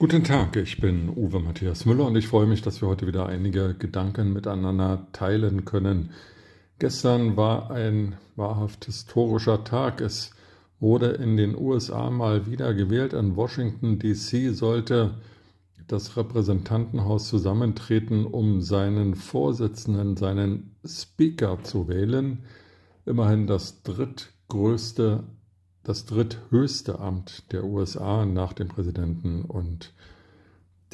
Guten Tag, ich bin Uwe Matthias Müller und ich freue mich, dass wir heute wieder einige Gedanken miteinander teilen können. Gestern war ein wahrhaft historischer Tag. Es wurde in den USA mal wieder gewählt. In Washington, DC sollte das Repräsentantenhaus zusammentreten, um seinen Vorsitzenden, seinen Speaker zu wählen. Immerhin das drittgrößte das dritthöchste Amt der USA nach dem Präsidenten und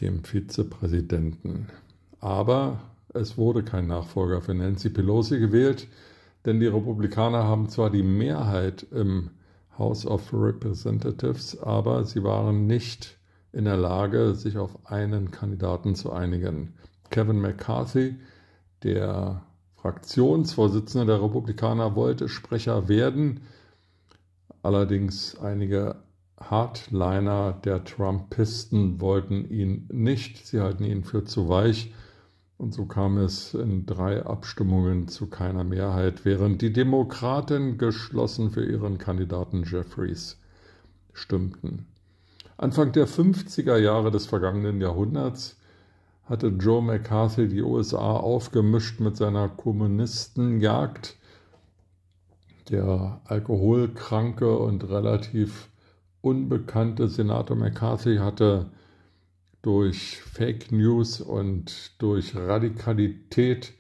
dem Vizepräsidenten. Aber es wurde kein Nachfolger für Nancy Pelosi gewählt, denn die Republikaner haben zwar die Mehrheit im House of Representatives, aber sie waren nicht in der Lage, sich auf einen Kandidaten zu einigen. Kevin McCarthy, der Fraktionsvorsitzende der Republikaner, wollte Sprecher werden, Allerdings einige Hardliner der Trumpisten wollten ihn nicht, sie halten ihn für zu weich und so kam es in drei Abstimmungen zu keiner Mehrheit, während die Demokraten geschlossen für ihren Kandidaten Jeffries stimmten. Anfang der 50er Jahre des vergangenen Jahrhunderts hatte Joe McCarthy die USA aufgemischt mit seiner Kommunistenjagd der alkoholkranke und relativ unbekannte Senator McCarthy hatte durch Fake News und durch Radikalität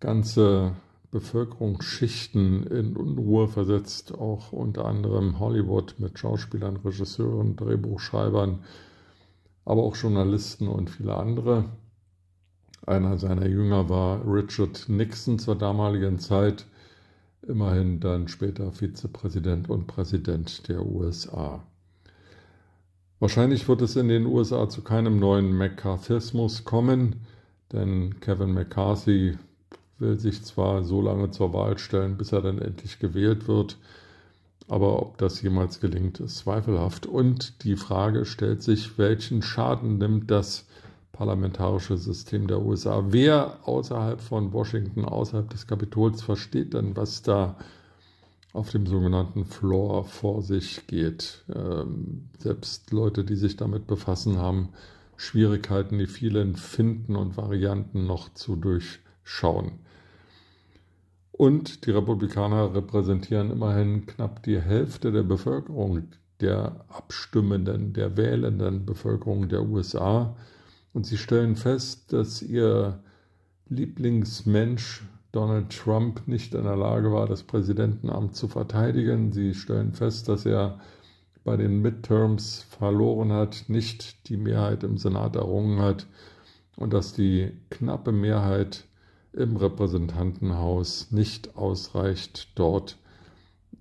ganze Bevölkerungsschichten in Unruhe versetzt, auch unter anderem Hollywood mit Schauspielern, Regisseuren, Drehbuchschreibern, aber auch Journalisten und viele andere. Einer seiner Jünger war Richard Nixon zur damaligen Zeit, immerhin dann später Vizepräsident und Präsident der USA. Wahrscheinlich wird es in den USA zu keinem neuen McCarthyismus kommen, denn Kevin McCarthy will sich zwar so lange zur Wahl stellen, bis er dann endlich gewählt wird, aber ob das jemals gelingt, ist zweifelhaft. Und die Frage stellt sich, welchen Schaden nimmt das parlamentarische System der USA. Wer außerhalb von Washington, außerhalb des Kapitols versteht denn, was da auf dem sogenannten Floor vor sich geht? Ähm, selbst Leute, die sich damit befassen, haben Schwierigkeiten, die vielen Finden und Varianten noch zu durchschauen. Und die Republikaner repräsentieren immerhin knapp die Hälfte der Bevölkerung, der abstimmenden, der wählenden Bevölkerung der USA und sie stellen fest, dass ihr Lieblingsmensch Donald Trump nicht in der Lage war, das Präsidentenamt zu verteidigen. Sie stellen fest, dass er bei den Midterms verloren hat, nicht die Mehrheit im Senat errungen hat und dass die knappe Mehrheit im Repräsentantenhaus nicht ausreicht, dort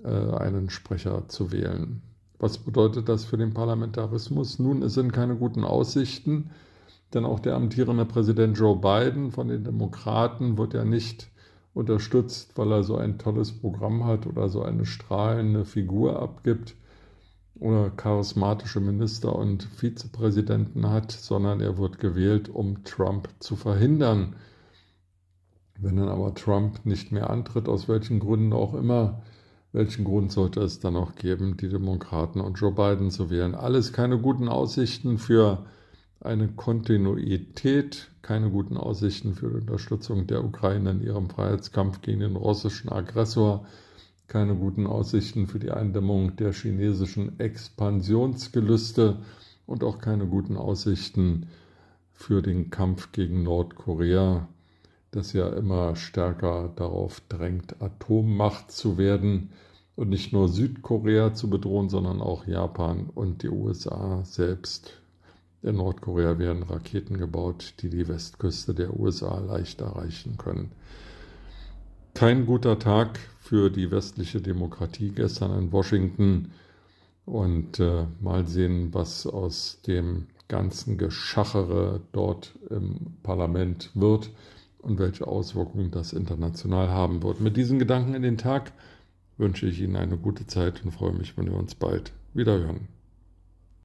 äh, einen Sprecher zu wählen. Was bedeutet das für den Parlamentarismus? Nun, es sind keine guten Aussichten. Denn auch der amtierende Präsident Joe Biden von den Demokraten wird ja nicht unterstützt, weil er so ein tolles Programm hat oder so eine strahlende Figur abgibt oder charismatische Minister und Vizepräsidenten hat, sondern er wird gewählt, um Trump zu verhindern. Wenn dann aber Trump nicht mehr antritt, aus welchen Gründen auch immer, welchen Grund sollte es dann noch geben, die Demokraten und Joe Biden zu wählen? Alles keine guten Aussichten für eine Kontinuität, keine guten Aussichten für die Unterstützung der Ukraine in ihrem Freiheitskampf gegen den russischen Aggressor, keine guten Aussichten für die Eindämmung der chinesischen Expansionsgelüste und auch keine guten Aussichten für den Kampf gegen Nordkorea, das ja immer stärker darauf drängt, Atommacht zu werden und nicht nur Südkorea zu bedrohen, sondern auch Japan und die USA selbst in Nordkorea werden Raketen gebaut, die die Westküste der USA leicht erreichen können. Kein guter Tag für die westliche Demokratie gestern in Washington. Und äh, mal sehen, was aus dem ganzen Geschachere dort im Parlament wird und welche Auswirkungen das international haben wird. Mit diesen Gedanken in den Tag wünsche ich Ihnen eine gute Zeit und freue mich, wenn wir uns bald wieder hören.